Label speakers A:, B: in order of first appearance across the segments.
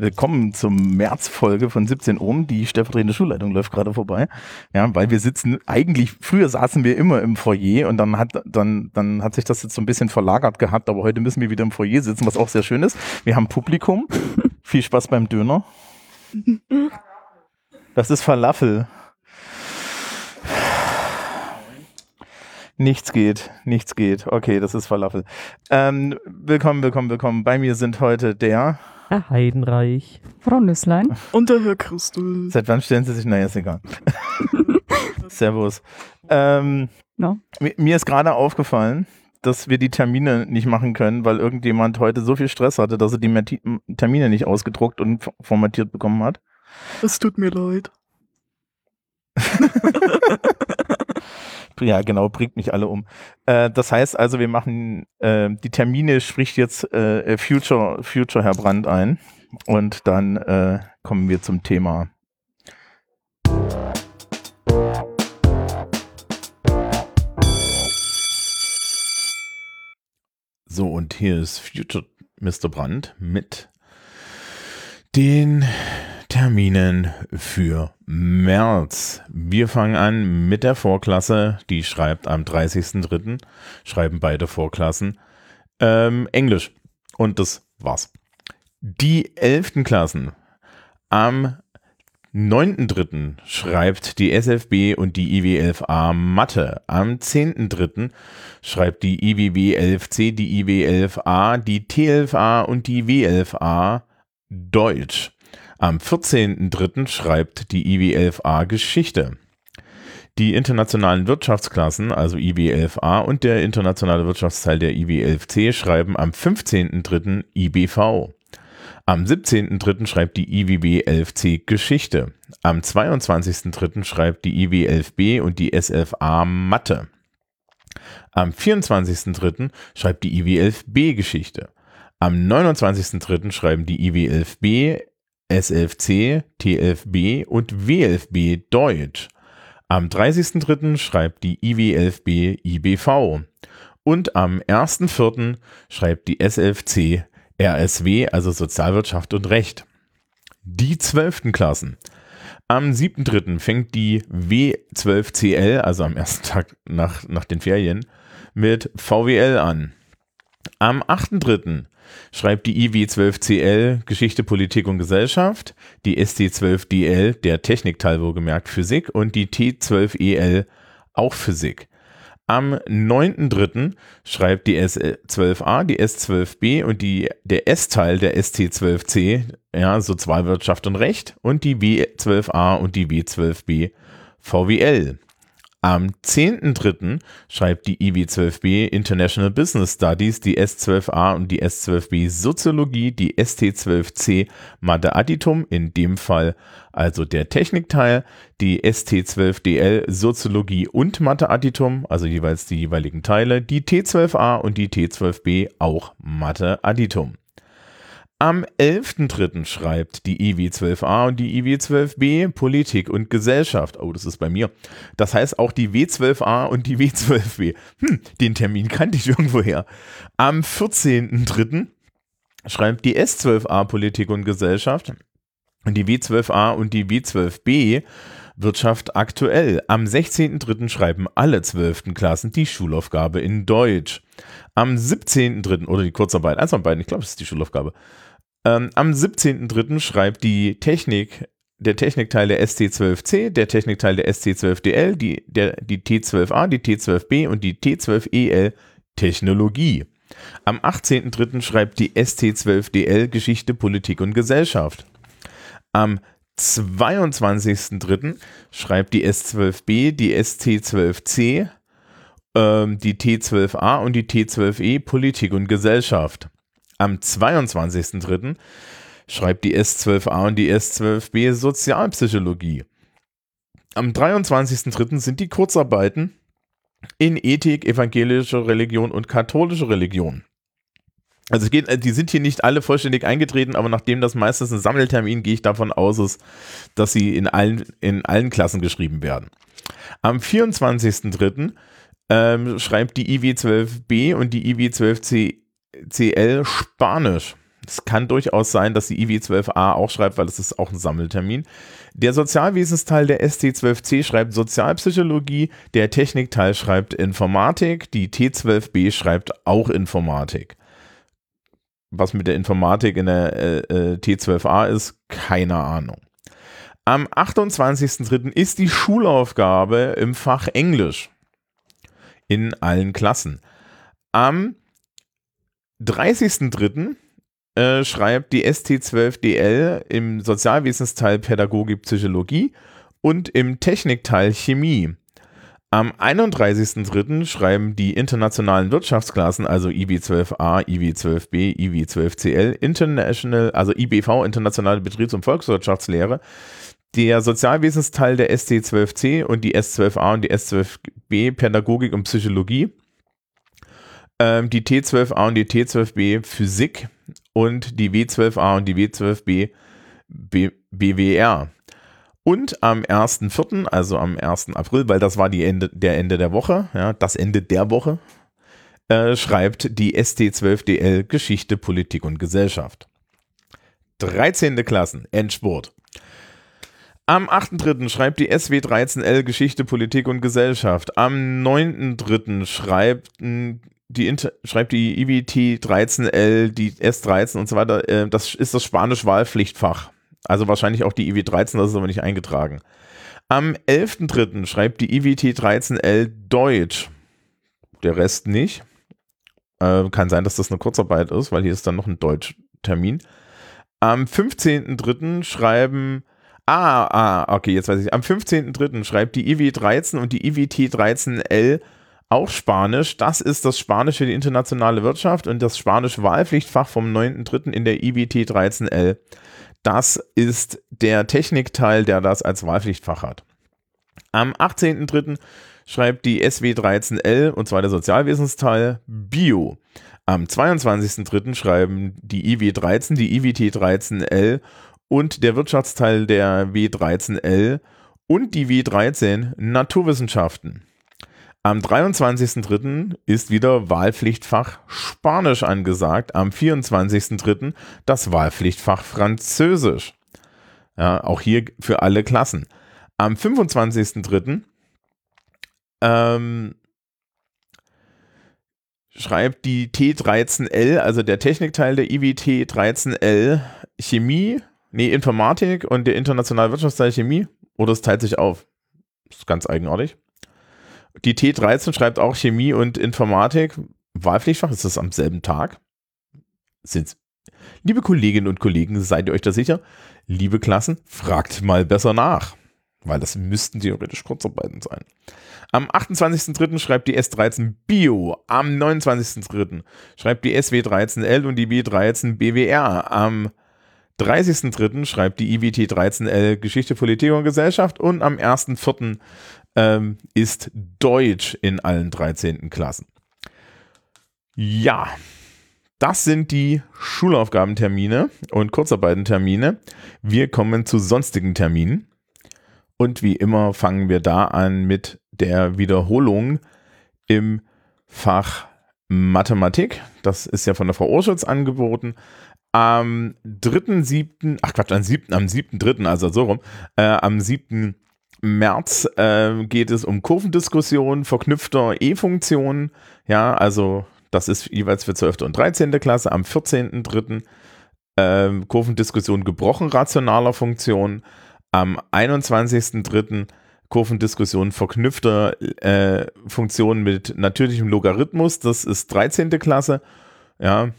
A: Willkommen zum März-Folge von 17 Ohm. Die stellvertretende Schulleitung läuft gerade vorbei. Ja, weil wir sitzen, eigentlich, früher saßen wir immer im Foyer und dann hat, dann, dann hat sich das jetzt so ein bisschen verlagert gehabt, aber heute müssen wir wieder im Foyer sitzen, was auch sehr schön ist. Wir haben Publikum. Viel Spaß beim Döner. Das ist Falafel. Nichts geht, nichts geht. Okay, das ist Falafel. Ähm, willkommen, willkommen, willkommen. Bei mir sind heute der
B: Herr Heidenreich.
C: Frau Nüsslein.
D: Und der Herr Christel.
A: Seit wann stellen Sie sich? Naja, ist egal. Servus. Ähm,
C: No.
A: mi- Mir ist gerade aufgefallen, dass wir die Termine nicht machen können, weil irgendjemand heute so viel Stress hatte, dass er die Mati- Termine nicht ausgedruckt und formatiert bekommen hat.
D: Es tut mir leid.
A: Ja, genau, bringt mich alle um. Äh, das heißt also, wir machen äh, die Termine, spricht jetzt äh, Future, Future Herr Brandt ein. Und dann äh, kommen wir zum Thema. So, und hier ist Future Mr. Brandt mit den Terminen für März. Wir fangen an mit der Vorklasse, die schreibt am 30.03. Schreiben beide Vorklassen ähm, Englisch. Und das war's. Die 11. Klassen am 9.3. schreibt die SFB und die IW11A Mathe. Am 10.3. schreibt die IWB11C, die IW11A, die T11A und die W11A Deutsch. Am 14.03. schreibt die IW11A Geschichte. Die internationalen Wirtschaftsklassen, also IW11A und der internationale Wirtschaftsteil der IW11C, schreiben am 15.03. IBV. Am 17.03. schreibt die IWB11C Geschichte. Am 22.03. schreibt die IW11B und die SFA Mathe. Am 24.03. schreibt die IW11B Geschichte. Am 29.03. schreiben die IW11B, SFC, TFB und WFB Deutsch. Am 30.03. schreibt die IWLFB IBV und am 1.04. schreibt die SFC RSW, also Sozialwirtschaft und Recht. Die 12. Klassen. Am 7.03. fängt die W12CL, also am ersten Tag nach, nach den Ferien, mit VWL an. Am 8.3 schreibt die IW12CL Geschichte, Politik und Gesellschaft, die ST12DL, der Technikteil wohlgemerkt Physik und die T12EL auch Physik. Am 9.3. schreibt die S12a, die S12b und die, der S-Teil der ST12c, ja, Sozialwirtschaft und Recht, und die W12a und die W12b VWL. Am 10.3. schreibt die IW12b International Business Studies, die S12a und die S12b Soziologie, die ST12c Mathe Additum, in dem Fall also der Technikteil, die ST12DL Soziologie und Mathe Additum, also jeweils die jeweiligen Teile, die T12a und die T12b auch Mathe Additum. Am 11.3. schreibt die IW12a und die IW12b Politik und Gesellschaft. Oh, das ist bei mir. Das heißt auch die W12a und die W12b. Hm, den Termin kannte ich irgendwoher. Am 14.3. schreibt die S12a Politik und Gesellschaft und die W12a und die W12b Wirtschaft aktuell. Am 16.3. schreiben alle 12. Klassen die Schulaufgabe in Deutsch. Am 17.3. oder die Kurzarbeit, eins von beiden, ich glaube, das ist die Schulaufgabe. Ähm, am 17.3. schreibt die Technik, der Technikteil der ST12C, der Technikteil der ST12DL, die, der, die T12A, die T12B und die T12EL Technologie. Am 18.3. schreibt die ST12DL Geschichte, Politik und Gesellschaft. Am 22.3. schreibt die S12B, die ST12C, ähm, die T12A und die T12E Politik und Gesellschaft. Am 22.3. schreibt die S12A und die S12B Sozialpsychologie. Am 23.3. sind die Kurzarbeiten in Ethik, evangelische Religion und katholische Religion. Also geht, äh, die sind hier nicht alle vollständig eingetreten, aber nachdem das meistens ein Sammeltermin, gehe ich davon aus, dass sie in allen, in allen Klassen geschrieben werden. Am 24.03. Ähm, schreibt die IW12B und die IW12CL Spanisch. es kann durchaus sein, dass die IW12a auch schreibt, weil es ist auch ein Sammeltermin. Der Sozialwesensteil der ST12C schreibt Sozialpsychologie, der Technikteil schreibt Informatik, die T12B schreibt auch Informatik. Was mit der Informatik in der äh, äh, T12a ist, keine Ahnung. Am 28.03. ist die Schulaufgabe im Fach Englisch in allen Klassen. Am 30.03. Äh, schreibt die ST12DL im Sozialwesensteil Pädagogik Psychologie und im Technikteil Chemie. Am 31.03. schreiben die internationalen Wirtschaftsklassen, also IB12A, IB12B, IB12CL, International, also IBV, Internationale Betriebs- und Volkswirtschaftslehre, der Sozialwesensteil der ST12C und die S12A und die S12B Pädagogik und Psychologie, ähm, die T12A und die T12B Physik und die W12A und die W12B B BWR. Und am 1.4., also am 1. April, weil das war die Ende, der Ende der Woche, ja, das Ende der Woche, äh, schreibt die ST12DL Geschichte, Politik und Gesellschaft. 13. Klassen, Endspurt. Am 8.3. schreibt die SW13L Geschichte, Politik und Gesellschaft. Am 9.3. schreibt die, Inter schreibt die IBT 13L, die S13 und so weiter. Äh, das ist das Spanisch-Wahlpflichtfach. Also wahrscheinlich auch die IW 13, das ist aber nicht eingetragen. Am 11.3. schreibt die IWT 13L Deutsch. Der Rest nicht. Äh, kann sein, dass das eine Kurzarbeit ist, weil hier ist dann noch ein Deutschtermin. Am 15.3. schreiben. Ah, ah, okay, jetzt weiß ich. Am 15.3. schreibt die IW 13 und die IWT 13L auch Spanisch. Das ist das Spanisch für die internationale Wirtschaft und das Spanisch Wahlpflichtfach vom 9.3. in der IWT 13L. Das ist der Technikteil, der das als Wahlpflichtfach hat. Am 18.03. schreibt die SW13L, und zwar der Sozialwesensteil, Bio. Am 22.03. schreiben die IW13, die IWT13L und der Wirtschaftsteil der W13L und die W13 Naturwissenschaften. Am 23.03. ist wieder Wahlpflichtfach Spanisch angesagt. Am 24.03. das Wahlpflichtfach Französisch. Ja, auch hier für alle Klassen. Am 25.03. Ähm, schreibt die T13L, also der Technikteil der IWT 13L, Chemie, nee, Informatik und der internationale Wirtschaftsteil Chemie. Oder es teilt sich auf. Das ist ganz eigenartig. Die T13 schreibt auch Chemie und Informatik. Wahlpflichtfach, ist das am selben Tag? Sind's. Liebe Kolleginnen und Kollegen, seid ihr euch da sicher? Liebe Klassen, fragt mal besser nach, weil das müssten theoretisch Kurzarbeiten sein. Am 28.03. schreibt die S13 Bio. Am 29.03. schreibt die SW13L und die B13 BWR. Am 30.03. schreibt die IWT 13L Geschichte, Politik und Gesellschaft und am 1.04 ähm, ist Deutsch in allen 13. Klassen. Ja, das sind die Schulaufgabentermine und Kurzarbeitentermine. Wir kommen zu sonstigen Terminen. Und wie immer fangen wir da an mit der Wiederholung im Fach Mathematik. Das ist ja von der Frau Urschutz angeboten. Am 3.7., ach Quatsch, am 7., am 7.3., also so rum, äh, am 7. März äh, geht es um Kurvendiskussion verknüpfter E-Funktionen. Ja, also das ist jeweils für 12. und 13. Klasse. Am 14.3. Äh, Kurvendiskussion gebrochen rationaler Funktionen. Am 21.3. Kurvendiskussion verknüpfter äh, Funktionen mit natürlichem Logarithmus. Das ist 13. Klasse. Ja.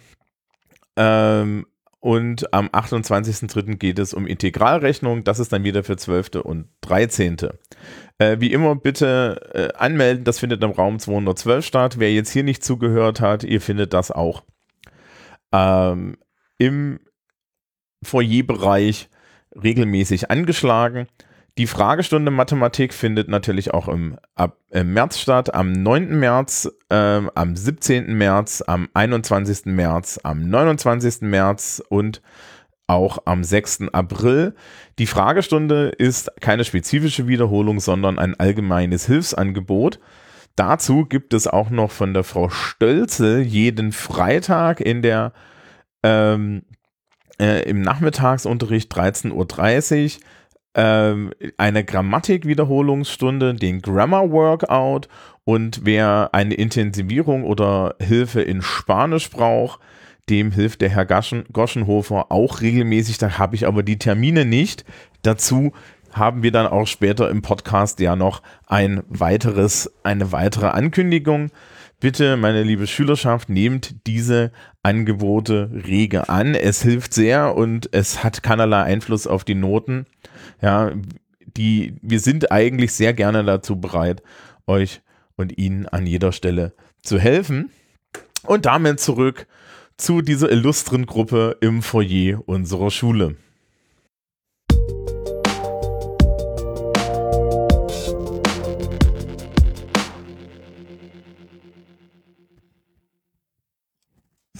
A: Ähm, und am 28.03. geht es um Integralrechnung. Das ist dann wieder für 12. und 13. Äh, wie immer bitte äh, anmelden. Das findet im Raum 212 statt. Wer jetzt hier nicht zugehört hat, ihr findet das auch ähm, im Foyerbereich regelmäßig angeschlagen. Die Fragestunde Mathematik findet natürlich auch im, ab, im März statt, am 9. März, äh, am 17. März, am 21. März, am 29. März und auch am 6. April. Die Fragestunde ist keine spezifische Wiederholung, sondern ein allgemeines Hilfsangebot. Dazu gibt es auch noch von der Frau Stölze jeden Freitag in der ähm,
E: äh, im Nachmittagsunterricht 13.30 Uhr ähm, eine Grammatikwiederholungsstunde, den Grammar Workout und wer eine Intensivierung oder Hilfe in Spanisch braucht, dem hilft der Herr Goschenhofer auch regelmäßig. Da habe ich aber die Termine nicht. Dazu haben wir dann auch später im Podcast ja noch ein weiteres, eine weitere Ankündigung. Bitte, meine liebe Schülerschaft, nehmt diese Angebote rege an. Es hilft sehr und es hat keinerlei Einfluss auf die Noten. Ja, die, wir sind eigentlich sehr gerne dazu bereit, euch und Ihnen an jeder Stelle zu helfen. Und damit zurück zu dieser illustren Gruppe im Foyer unserer Schule.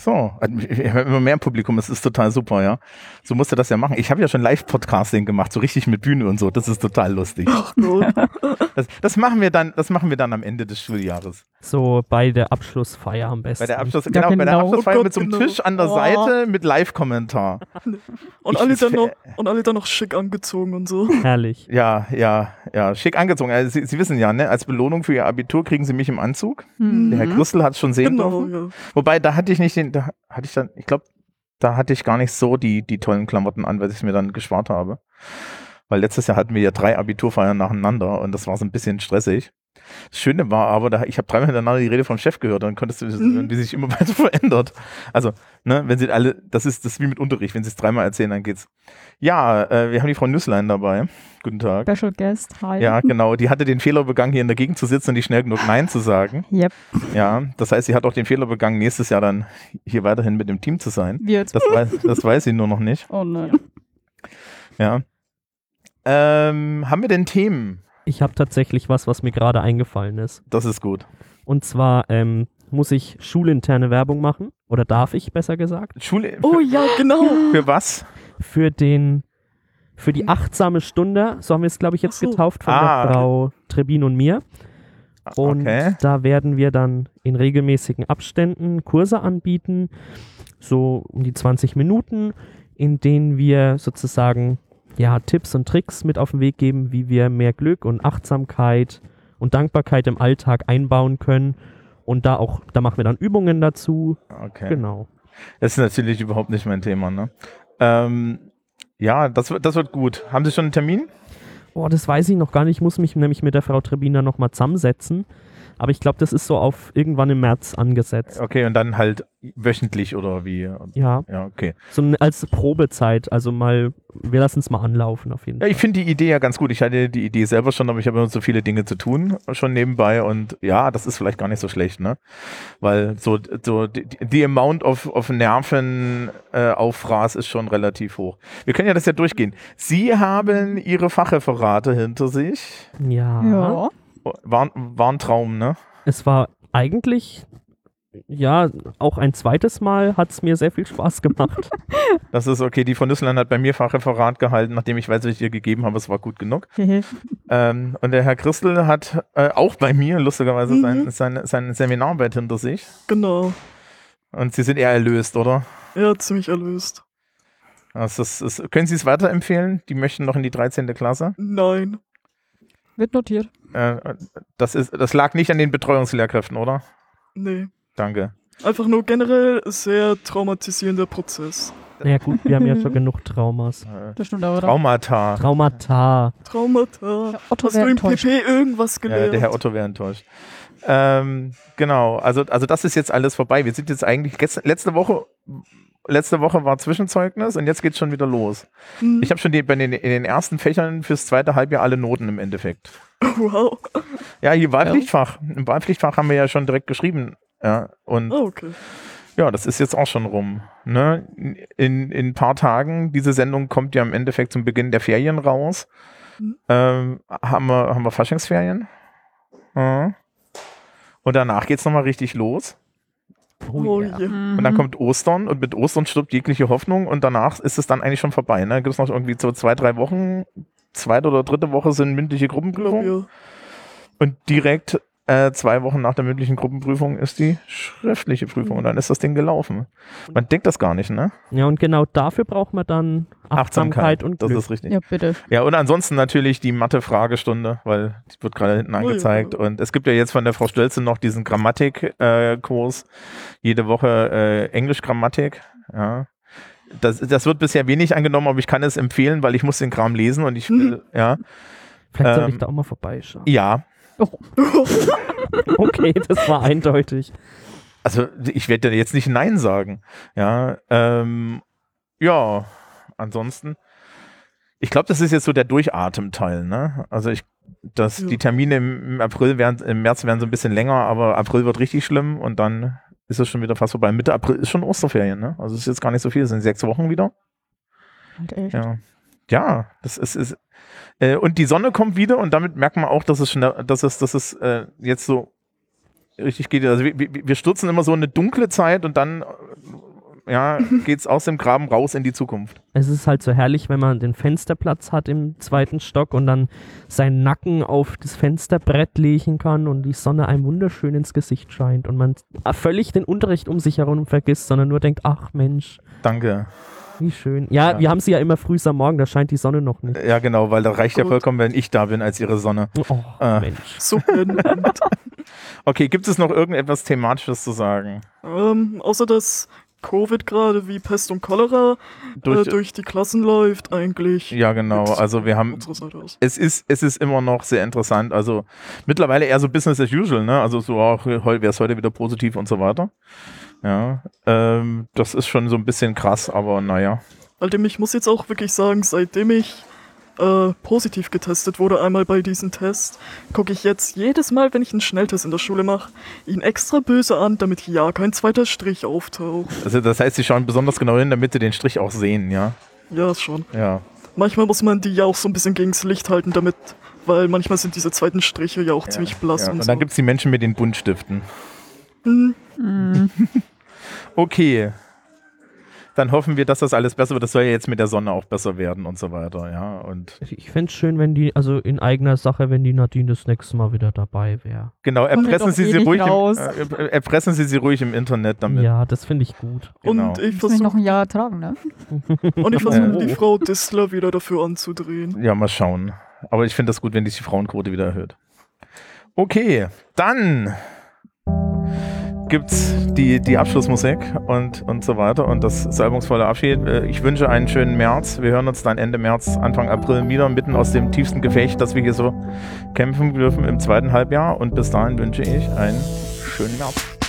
A: So, wir haben immer mehr Publikum, das ist total super, ja. So musste das ja machen. Ich habe ja schon Live-Podcasting gemacht, so richtig mit Bühne und so. Das ist total lustig.
D: Ach.
A: Das, das machen wir dann, das machen wir dann am Ende des Schuljahres.
B: So bei der Abschlussfeier am besten.
A: Bei der Abschluss,
F: Ja,
A: genau, bei der
F: genau.
A: Abschlussfeier
D: Oh
A: mit so einem
D: Gott,
A: Tisch an der
D: genau.
A: Seite mit Live-Kommentar.
D: Und alle, dann noch, und alle dann noch schick angezogen und so.
B: Herrlich.
A: Ja, ja, ja, schick angezogen. Also, Sie, Sie wissen ja, ne, als Belohnung für Ihr Abitur kriegen Sie mich im Anzug. Der Herr Christel hat es schon sehen
D: Genau,
A: dürfen.
D: ja.
A: Wobei, da hatte ich nicht den, da hatte ich dann, ich glaube, da hatte ich gar nicht so die, die tollen Klamotten an, weil ich mir dann gespart habe. Weil letztes Jahr hatten wir ja drei Abiturfeiern nacheinander und das war so ein bisschen stressig. Das Schöne war aber, da, ich habe dreimal hintereinander die Rede vom Chef gehört und dann konntest du,
D: Mhm.
A: wie sich immer weiter verändert. Also, ne, wenn sie alle, das ist das ist wie mit Unterricht, wenn sie es dreimal erzählen, dann geht's. Ja, äh, wir haben die Frau Nüsslein dabei. Guten Tag.
F: Special Guest, hi.
A: Ja, genau. Die hatte den Fehler begangen, hier in der Gegend zu sitzen und nicht schnell genug Nein zu sagen.
F: Yep.
A: Ja, das heißt, sie hat auch den Fehler begangen, nächstes Jahr dann hier weiterhin mit dem Team zu sein.
F: Wie jetzt?
A: Das weiß, das weiß sie nur noch nicht.
F: Oh nein.
A: Ja. Ähm, haben wir denn Themen?
B: Ich habe tatsächlich was, was mir gerade eingefallen ist.
A: Das ist gut.
B: Und zwar ähm, muss ich schulinterne Werbung machen. Oder darf ich, besser gesagt.
A: Schule.
D: Oh ja, genau.
A: Für was?
B: Für den für die achtsame Stunde, so haben wir es, glaube ich, jetzt
D: so.
B: getauft von
A: Ah.
B: der Frau Trebin und mir. Und
A: Okay.
B: da werden wir dann in regelmäßigen Abständen Kurse anbieten, so um die 20 Minuten, in denen wir sozusagen ja, Tipps und Tricks mit auf den Weg geben, wie wir mehr Glück und Achtsamkeit und Dankbarkeit im Alltag einbauen können. Und da auch, da machen wir dann Übungen dazu.
A: Okay.
B: Genau.
A: Das ist natürlich überhaupt nicht mein Thema, ne? Ähm, ja, das, wird- das wird gut. Haben Sie schon einen Termin?
B: Oh, das weiß ich noch gar nicht. Ich muss mich nämlich mit der Frau Trebiner nochmal zusammensetzen. Aber ich glaube, das ist so auf irgendwann im März angesetzt.
A: Okay, und dann halt wöchentlich oder wie?
B: Ja,
A: Ja, okay.
B: so als Probezeit. Also mal, wir lassen es mal anlaufen auf jeden
A: Ja,
B: Fall.
A: ich finde die Idee ja ganz gut. Ich hatte die Idee selber schon, aber ich habe immer so viele Dinge zu tun schon nebenbei und ja, das ist vielleicht gar nicht so schlecht, ne? Weil so, so die, die Amount of, of Nerven äh, ist schon relativ hoch. Wir können ja das ja durchgehen. Sie haben Ihre Fachreferate hinter sich.
B: Ja.
F: Ja.
A: War, war ein Traum, ne?
B: Es war eigentlich, ja, auch ein zweites Mal hat es mir sehr viel Spaß gemacht.
A: Das ist okay. Die von Nüsslein hat bei mir Fachreferat gehalten, nachdem ich weiß, was ich ihr gegeben habe. Es war gut genug. Ähm, und der Herr Christel hat äh, auch bei mir lustigerweise
D: Mhm.
A: sein, sein, sein Seminararbeit hinter sich.
D: Genau.
A: Und Sie sind eher erlöst, oder?
D: Ja, ziemlich erlöst.
A: Das ist, ist, können Sie es weiterempfehlen? Die möchten noch in die 13. Klasse.
D: Nein.
F: Wird notiert.
A: Äh, das, ist, das lag nicht an den Betreuungslehrkräften, oder?
D: Nee.
A: Danke.
D: Einfach nur generell sehr traumatisierender Prozess.
B: naja, gut, wir haben ja schon genug Traumas.
A: Äh,
F: Das stimmt aber.
A: Traumata.
B: Traumata.
D: Traumata.
F: Ja, Otto
D: Hast du im
F: enttäuscht.
D: PP irgendwas
A: Ja,
D: gelernt?
A: der Herr Otto wäre enttäuscht. Ähm, genau, also, also das ist jetzt alles vorbei. Wir sind jetzt eigentlich, letzte Woche, letzte Woche war Zwischenzeugnis und jetzt geht's schon wieder los.
D: Hm.
A: Ich habe schon die, bei den, in den ersten Fächern fürs zweite Halbjahr alle Noten im Endeffekt.
D: Wow.
A: Ja, hier Wahlpflichtfach. Im Wahlpflichtfach haben wir ja schon direkt geschrieben. Ja, und
D: Oh, okay.
A: ja, das ist jetzt auch schon rum. Ne? In, in ein paar Tagen, diese Sendung kommt ja im Endeffekt zum Beginn der Ferien raus.
D: Mhm.
A: Ähm, haben, wir, haben wir Faschingsferien. Ja. Und danach geht's nochmal richtig los.
D: Oh,
B: ja.
D: je.
A: Und dann kommt Ostern und mit Ostern stirbt jegliche Hoffnung und danach ist es dann eigentlich schon vorbei. Ne? Gibt es noch irgendwie so zwei, drei Wochen, zweite oder dritte Woche sind mündliche Gruppenprüfungen
D: ja.
A: und direkt äh, zwei Wochen nach der mündlichen Gruppenprüfung ist die schriftliche Prüfung und dann ist das Ding gelaufen. Man denkt das gar nicht, ne?
B: Ja, und genau dafür braucht man dann Achtsamkeit, und
A: das
B: Glück.
A: ist richtig.
F: Ja, bitte.
A: Ja, und ansonsten natürlich die Mathe-Fragestunde, weil die wird gerade hinten
D: Oh ja.
A: angezeigt. Und es gibt ja jetzt von der Frau Stölze noch diesen Grammatik-Kurs. Jede Woche äh, Englisch-Grammatik. Ja. Das, das wird bisher wenig angenommen, aber ich kann es empfehlen, weil ich muss den Kram lesen und ich will, ja.
B: Vielleicht soll
A: ähm,
B: ich da auch mal vorbeischauen.
A: Ja,
B: Okay, das war eindeutig.
A: also ich werde da jetzt nicht Nein sagen. Ja, ähm, ja, ansonsten. Ich glaube, das ist jetzt so der Durchatemteil, ne? Also ich, dass
D: Ja.
A: die Termine im, im April werden, im März werden so ein bisschen länger, aber April wird richtig schlimm und dann ist es schon wieder fast vorbei. Mitte April ist schon Osterferien, ne? Also es ist jetzt gar nicht so viel, es sind sechs Wochen wieder.
F: Halt echt.
A: Ja. Ja, das ist, ist äh, und die Sonne kommt wieder und damit merkt man auch, dass es schnell, dass es, dass es äh, jetzt so richtig geht. Also wir, wir, stürzen immer so in eine dunkle Zeit und dann äh, ja, geht's aus dem Graben raus in die Zukunft.
B: Es ist halt so herrlich, wenn man den Fensterplatz hat im zweiten Stock und dann seinen Nacken auf das Fensterbrett legen kann und die Sonne einem wunderschön ins Gesicht scheint und man völlig den Unterricht um sich herum vergisst, sondern nur denkt, ach Mensch,
A: Danke.
B: Wie schön. Ja,
A: Ja.
B: wir haben sie ja immer früh am Morgen, da scheint die Sonne noch nicht.
A: Ja, genau, weil da reicht ja
D: Gut.
A: vollkommen, wenn ich da bin als ihre Sonne.
B: Oh,
A: Äh.
B: Mensch.
D: So.
A: Okay, gibt es noch irgendetwas Thematisches zu sagen?
D: ähm, außer dass Covid gerade wie Pest und Cholera
A: Durch,
D: äh, durch die Klassen läuft, eigentlich.
A: ja, genau. Also wir haben es ist, es ist immer noch sehr interessant. Also mittlerweile eher so Business as usual, ne? Also so auch wäre es heute wieder positiv und so weiter. Ja, ähm, das ist schon so ein bisschen krass, aber naja.
D: Alter, ich muss jetzt auch wirklich sagen, seitdem ich äh, positiv getestet wurde, einmal bei diesem Test, gucke ich jetzt jedes Mal, wenn ich einen Schnelltest in der Schule mache, ihn extra böse an, damit ja kein zweiter Strich auftaucht.
A: Also das heißt, sie schauen besonders genau hin, damit sie den Strich auch sehen, ja.
D: Ja, schon.
A: Ja.
D: Manchmal muss man die ja auch so ein bisschen gegens Licht halten, damit, weil manchmal sind diese zweiten Striche ja auch
A: ja,
D: ziemlich blass
A: ja.
D: und,
A: Und
D: so.
A: dann gibt es die Menschen mit den Buntstiften.
D: Hm,
F: Mhm.
A: Okay. Dann hoffen wir, dass das alles besser wird. Das soll ja jetzt mit der Sonne auch besser werden und so weiter, ja. Und
B: Ich fände es schön, wenn die, also in eigener Sache, wenn die Nadine das nächste Mal wieder dabei wäre.
A: genau, erpressen Sie
F: eh
A: sie ruhig
F: raus.
A: im, äh, erpressen Sie sie ruhig im Internet damit.
B: Ja, das finde ich gut.
A: Genau.
D: Und ich
F: mich noch
D: versuche
F: ein Jahr ertragen, ne?
D: und ich versuche die Frau Distler wieder dafür anzudrehen.
A: Ja, mal schauen. Aber ich finde das gut, wenn sich die Frauenquote wieder erhöht. Okay, dann gibt's die, die Abschlussmusik und, und so weiter und das salbungsvolle Abschied. Äh, Ich wünsche einen schönen März. Wir hören uns dann Ende März, Anfang April wieder, mitten aus dem tiefsten Gefecht, das wir hier so kämpfen dürfen im zweiten Halbjahr. Und bis dahin wünsche ich einen schönen März.